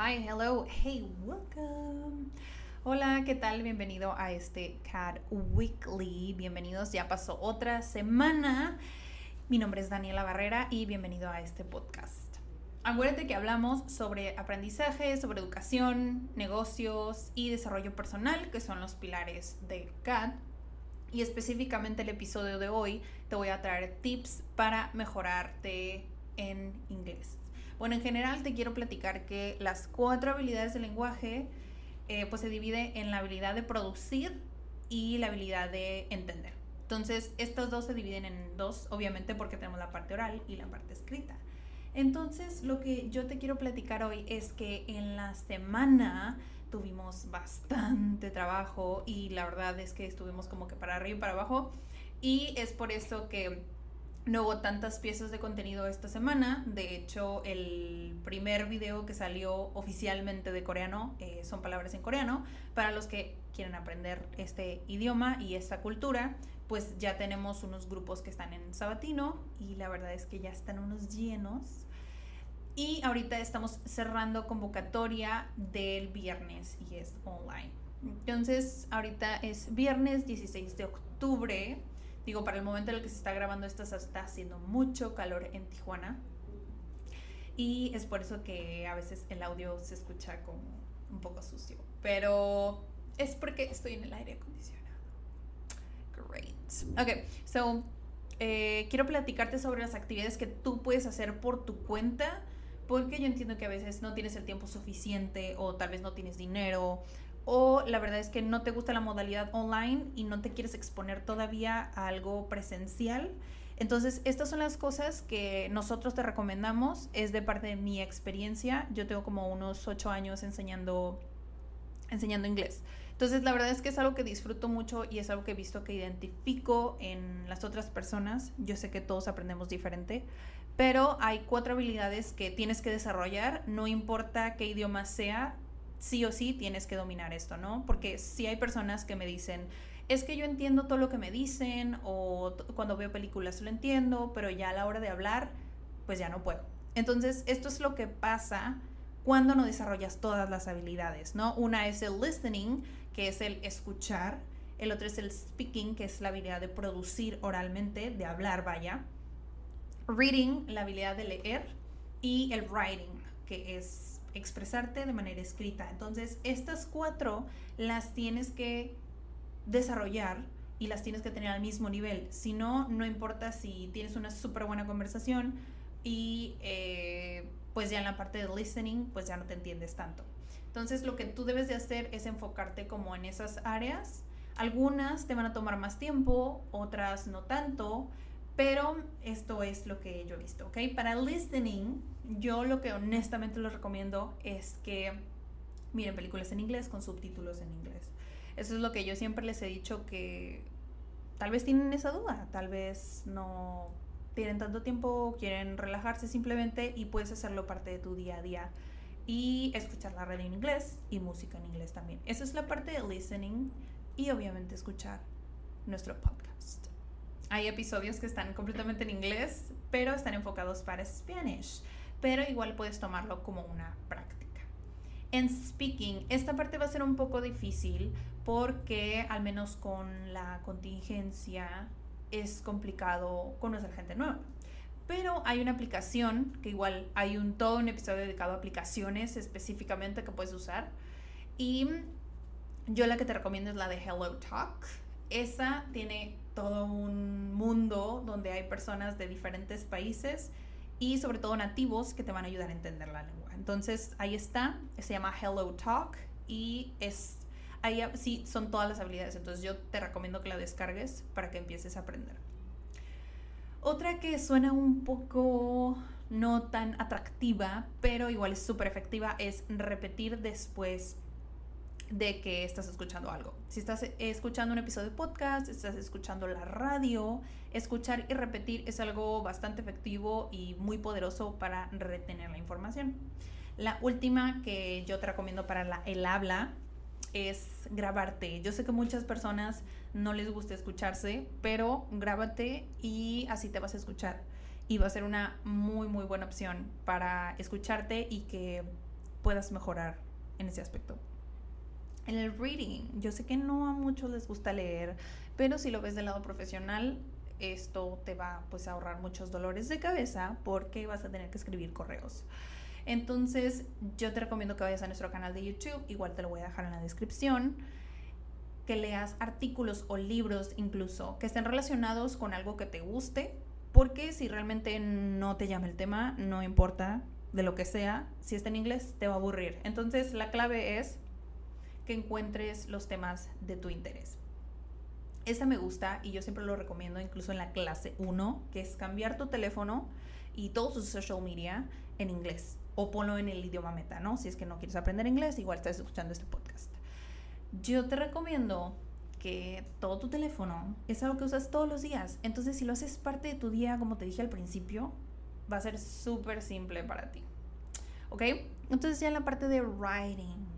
Hi, hello, hey, welcome. Hola, ¿qué tal? Bienvenido a este CAD Weekly. Bienvenidos, ya pasó otra semana. Mi nombre es Daniela Barrera y bienvenido a este podcast. Acuérdate que hablamos sobre aprendizaje, sobre educación, negocios y desarrollo personal, que son los pilares de CAD. Y específicamente el episodio de hoy te voy a traer tips para mejorarte en inglés. Bueno, en general te quiero platicar que las cuatro habilidades del lenguaje eh, pues se divide en la habilidad de producir y la habilidad de entender. Entonces, estas dos se dividen en dos, obviamente porque tenemos la parte oral y la parte escrita. Entonces, lo que yo te quiero platicar hoy es que en la semana tuvimos bastante trabajo y la verdad es que estuvimos como que para arriba y para abajo y es por eso que no hubo tantas piezas de contenido esta semana. De hecho, el primer video que salió oficialmente de coreano eh, son palabras en coreano. Para los que quieren aprender este idioma y esta cultura, pues ya tenemos unos grupos que están en sabatino y la verdad es que ya están unos llenos. Y ahorita estamos cerrando convocatoria del viernes y es online. Entonces, ahorita es viernes 16 de octubre. Digo, para el momento en el que se está grabando esto, está haciendo mucho calor en Tijuana. Y es por eso que a veces el audio se escucha como un poco sucio. Pero es porque estoy en el aire acondicionado. Great. Ok, so eh, quiero platicarte sobre las actividades que tú puedes hacer por tu cuenta. Porque yo entiendo que a veces no tienes el tiempo suficiente o tal vez no tienes dinero o la verdad es que no te gusta la modalidad online y no te quieres exponer todavía a algo presencial. Entonces, estas son las cosas que nosotros te recomendamos. Es de parte de mi experiencia. Yo tengo como unos ocho años enseñando, enseñando inglés. Entonces, la verdad es que es algo que disfruto mucho y es algo que he visto que identifico en las otras personas. Yo sé que todos aprendemos diferente, pero hay cuatro habilidades que tienes que desarrollar, no importa qué idioma sea, sí o sí tienes que dominar esto, ¿no? Porque si hay personas que me dicen, es que yo entiendo todo lo que me dicen o cuando veo películas lo entiendo, pero ya a la hora de hablar, pues ya no puedo. Entonces, esto es lo que pasa cuando no desarrollas todas las habilidades, ¿no? Una es el listening, que es el escuchar, el otro es el speaking, que es la habilidad de producir oralmente, de hablar, vaya. Reading, la habilidad de leer, y el writing, que es expresarte de manera escrita. Entonces, estas cuatro las tienes que desarrollar y las tienes que tener al mismo nivel. Si no, no importa si tienes una súper buena conversación y eh, pues ya en la parte de listening, pues ya no te entiendes tanto. Entonces, lo que tú debes de hacer es enfocarte como en esas áreas. Algunas te van a tomar más tiempo, otras no tanto, pero esto es lo que yo he visto, ¿ok? Para listening, yo lo que honestamente les recomiendo es que miren películas en inglés con subtítulos en inglés. Eso es lo que yo siempre les he dicho que tal vez tienen esa duda, tal vez no tienen tanto tiempo, quieren relajarse simplemente y puedes hacerlo parte de tu día a día y escuchar la radio en inglés y música en inglés también. Esa es la parte de listening y obviamente escuchar nuestro podcast. Hay episodios que están completamente en inglés, pero están enfocados para Spanish. Pero igual puedes tomarlo como una práctica. En speaking, esta parte va a ser un poco difícil porque al menos con la contingencia es complicado conocer gente nueva. Pero hay una aplicación que igual hay un todo un episodio dedicado a aplicaciones específicamente que puedes usar. Y yo la que te recomiendo es la de Hello Talk. Esa tiene todo un mundo donde hay personas de diferentes países y sobre todo nativos que te van a ayudar a entender la lengua. Entonces ahí está, se llama Hello Talk y es ahí sí son todas las habilidades. Entonces yo te recomiendo que la descargues para que empieces a aprender. Otra que suena un poco no tan atractiva, pero igual es súper efectiva, es repetir después de que estás escuchando algo. Si estás escuchando un episodio de podcast, estás escuchando la radio, escuchar y repetir es algo bastante efectivo y muy poderoso para retener la información. La última que yo te recomiendo para el habla es grabarte. Yo sé que muchas personas no les gusta escucharse, pero grábate y así te vas a escuchar. Y va a ser una muy, muy buena opción para escucharte y que puedas mejorar en ese aspecto. El reading, yo sé que no a muchos les gusta leer, pero si lo ves del lado profesional, esto te va pues a ahorrar muchos dolores de cabeza porque vas a tener que escribir correos. Entonces, yo te recomiendo que vayas a nuestro canal de YouTube, igual te lo voy a dejar en la descripción, que leas artículos o libros incluso que estén relacionados con algo que te guste, porque si realmente no te llama el tema, no importa de lo que sea, si está en inglés te va a aburrir. Entonces, la clave es que encuentres los temas de tu interés. Esta me gusta y yo siempre lo recomiendo incluso en la clase 1, que es cambiar tu teléfono y todo tu social media en inglés o ponlo en el idioma meta, ¿no? Si es que no quieres aprender inglés, igual estás escuchando este podcast. Yo te recomiendo que todo tu teléfono es algo que usas todos los días. Entonces, si lo haces parte de tu día, como te dije al principio, va a ser súper simple para ti. ¿Ok? Entonces ya en la parte de writing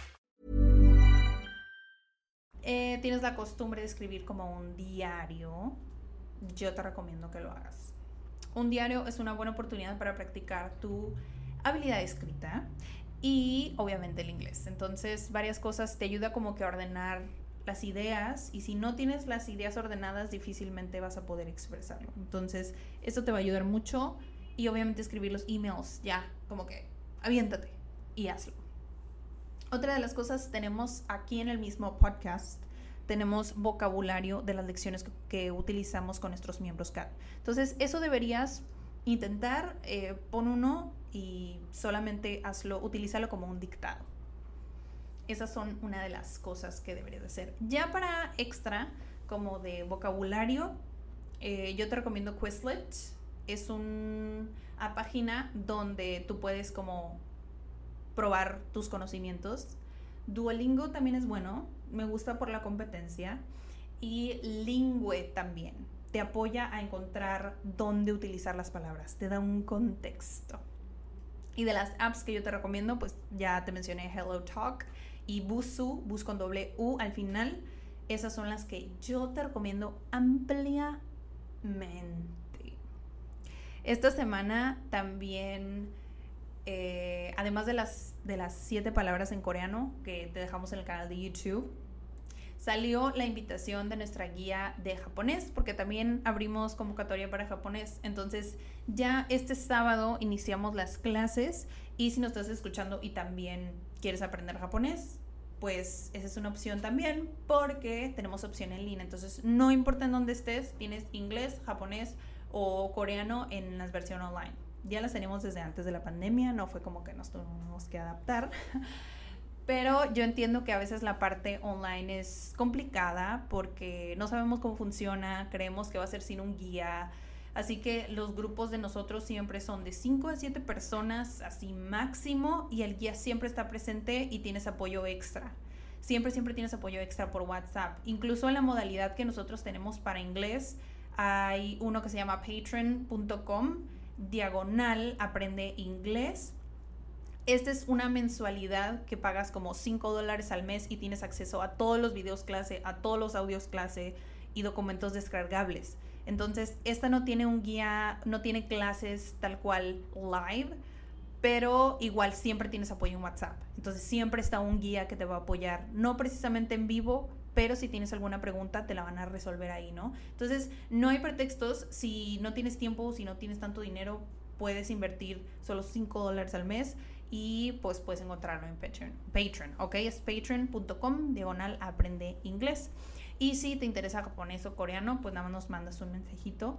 Tienes la costumbre de escribir como un diario. Yo te recomiendo que lo hagas. Un diario es una buena oportunidad para practicar tu habilidad escrita y obviamente el inglés. Entonces, varias cosas te ayuda como que a ordenar las ideas y si no tienes las ideas ordenadas difícilmente vas a poder expresarlo. Entonces, esto te va a ayudar mucho y obviamente escribir los emails, ya, como que aviéntate y hazlo. Otra de las cosas tenemos aquí en el mismo podcast tenemos vocabulario de las lecciones que, utilizamos con nuestros miembros CAD. Entonces, eso deberías intentar, eh, pon uno y solamente hazlo, utilízalo como un dictado. Esas son una de las cosas que deberías hacer. Ya para extra, como de vocabulario, eh, yo te recomiendo Quizlet. Es una página donde tú puedes como probar tus conocimientos. Duolingo también es bueno, me gusta por la competencia. Y Lingüe también. Te apoya a encontrar dónde utilizar las palabras, te da un contexto. Y de las apps que yo te recomiendo, pues ya te mencioné Hello Talk y Busu, Bus con doble U al final. Esas son las que yo te recomiendo ampliamente. Esta semana también, eh, además de las, de las siete palabras en coreano que te dejamos en el canal de YouTube, salió la invitación de nuestra guía de japonés, porque también abrimos convocatoria para japonés. Entonces, ya este sábado iniciamos las clases y si nos estás escuchando y también quieres aprender japonés, pues esa es una opción también, porque tenemos opción en línea. Entonces, no importa en dónde estés, tienes inglés, japonés o coreano en las versiones online. Ya las tenemos desde antes de la pandemia, no fue como que nos tuvimos que adaptar. Pero yo entiendo que a veces la parte online es complicada porque no sabemos cómo funciona, creemos que va a ser sin un guía. Así que los grupos de nosotros siempre son de 5 a 7 personas, así máximo, y el guía siempre está presente y tienes apoyo extra. Siempre, siempre tienes apoyo extra por WhatsApp. Incluso en la modalidad que nosotros tenemos para inglés, hay uno que se llama patreon.com, diagonal, aprende inglés. Esta es una mensualidad que pagas como 5 dólares al mes y tienes acceso a todos los videos clase, a todos los audios clase y documentos descargables. Entonces, esta no tiene un guía, no tiene clases tal cual live, pero igual siempre tienes apoyo en WhatsApp. Entonces, siempre está un guía que te va a apoyar, no precisamente en vivo, pero si tienes alguna pregunta te la van a resolver ahí, ¿no? Entonces, no hay pretextos, si no tienes tiempo, si no tienes tanto dinero, puedes invertir solo 5 dólares al mes y pues puedes encontrarlo en Patreon, Patreon ¿ok? Es patreon.com, diagonal, aprende inglés. Y si te interesa japonés o coreano, pues nada más nos mandas un mensajito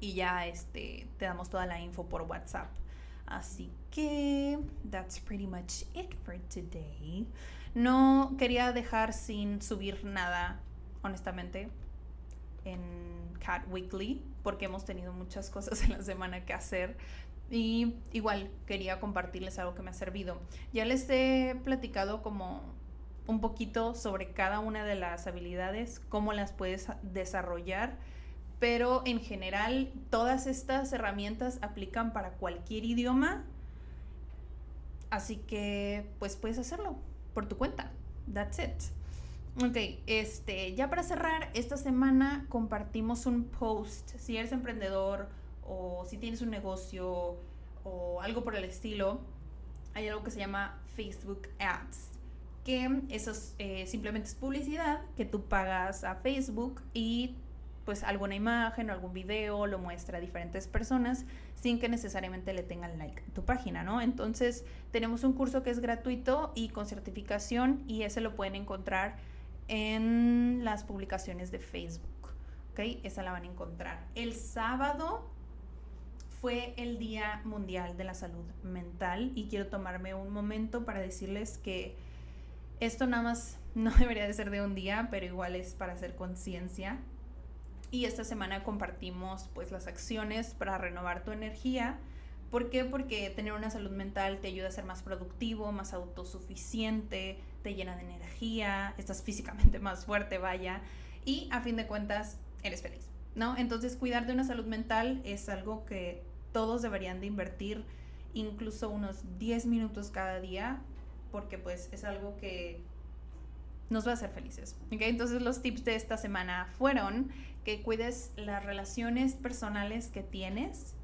y ya este, te damos toda la info por WhatsApp. Así que that's pretty much it for today. No quería dejar sin subir nada, honestamente, en Cat Weekly, porque hemos tenido muchas cosas en la semana que hacer. Y igual quería compartirles algo que me ha servido. Ya les he platicado como un poquito sobre cada una de las habilidades, cómo las puedes desarrollar, pero en general todas estas herramientas aplican para cualquier idioma, así que pues puedes hacerlo por tu cuenta. That's it. Ok, este, ya para cerrar, esta semana compartimos un post. Si eres emprendedor o si tienes un negocio o algo por el estilo, hay algo que se llama Facebook Ads que eso eh, simplemente es publicidad que tú pagas a Facebook y pues alguna imagen o algún video lo muestra a diferentes personas sin que necesariamente le tengan like a tu página, ¿no? Entonces tenemos un curso que es gratuito y con certificación y ese lo pueden encontrar en las publicaciones de Facebook, ¿ok? Esa la van a encontrar. El sábado fue el Día Mundial de la Salud Mental y quiero tomarme un momento para decirles que esto nada más no debería de ser de un día, pero igual es para hacer conciencia. Y esta semana compartimos pues las acciones para renovar tu energía. ¿Por qué? Porque tener una salud mental te ayuda a ser más productivo, más autosuficiente, te llena de energía, estás físicamente más fuerte, vaya, y a fin de cuentas eres feliz, ¿no? Entonces cuidar de una salud mental es algo que todos deberían de invertir incluso unos 10 minutos cada día porque pues es algo que nos va a hacer felices. Entonces los tips de esta semana fueron que cuides las relaciones personales que tienes,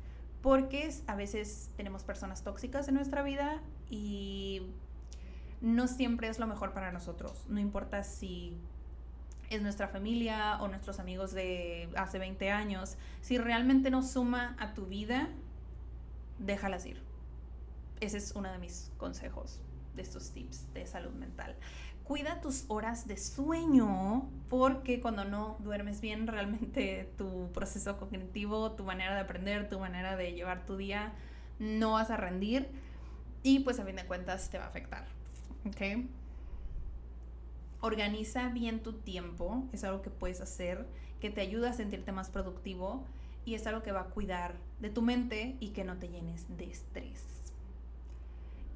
porque a veces tenemos personas tóxicas en nuestra vida y no siempre es lo mejor para nosotros. No importa si es nuestra familia o nuestros amigos de hace 20 años, si realmente no suma a tu vida, déjalas ir. Ese es uno de mis consejos de estos tips de salud mental. Cuida tus horas de sueño porque cuando no duermes bien realmente tu proceso cognitivo, tu manera de aprender, tu manera de llevar tu día, no vas a rendir y pues a fin de cuentas te va a afectar. ¿Ok? Organiza bien tu tiempo, es algo que puedes hacer, que te ayuda a sentirte más productivo y es algo que va a cuidar de tu mente y que no te llenes de estrés.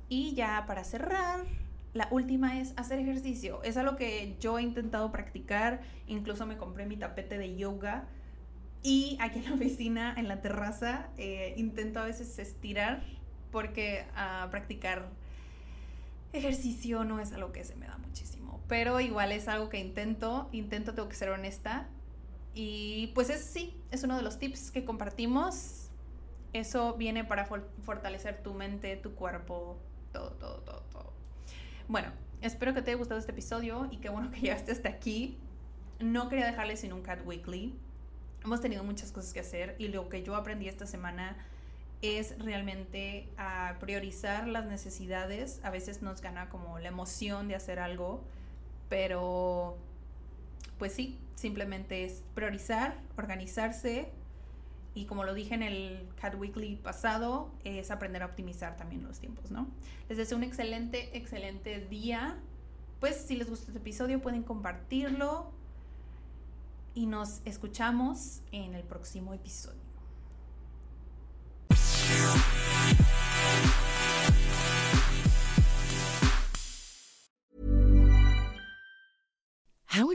Y ya para cerrar, la última es hacer ejercicio. Es algo que yo he intentado practicar. Incluso me compré mi tapete de yoga. Y aquí en la oficina, en la terraza, eh, intento a veces estirar porque ah, practicar ejercicio no es algo que se me da muchísimo. Pero igual es algo que intento. Intento, tengo que ser honesta. Y pues es sí, es uno de los tips que compartimos. Eso viene para fortalecer tu mente, tu cuerpo, todo, todo, todo, todo. Bueno, espero que te haya gustado este episodio y qué bueno que llegaste hasta aquí. No quería dejarles sin un Cat Weekly. Hemos tenido muchas cosas que hacer y lo que yo aprendí esta semana es realmente a priorizar las necesidades. A veces nos gana como la emoción de hacer algo, pero pues sí, simplemente es priorizar, organizarse, y como lo dije en el Cat Weekly pasado, es aprender a optimizar también los tiempos, ¿no? Les deseo un excelente, excelente día. Pues si les gustó este episodio pueden compartirlo y nos escuchamos en el próximo episodio.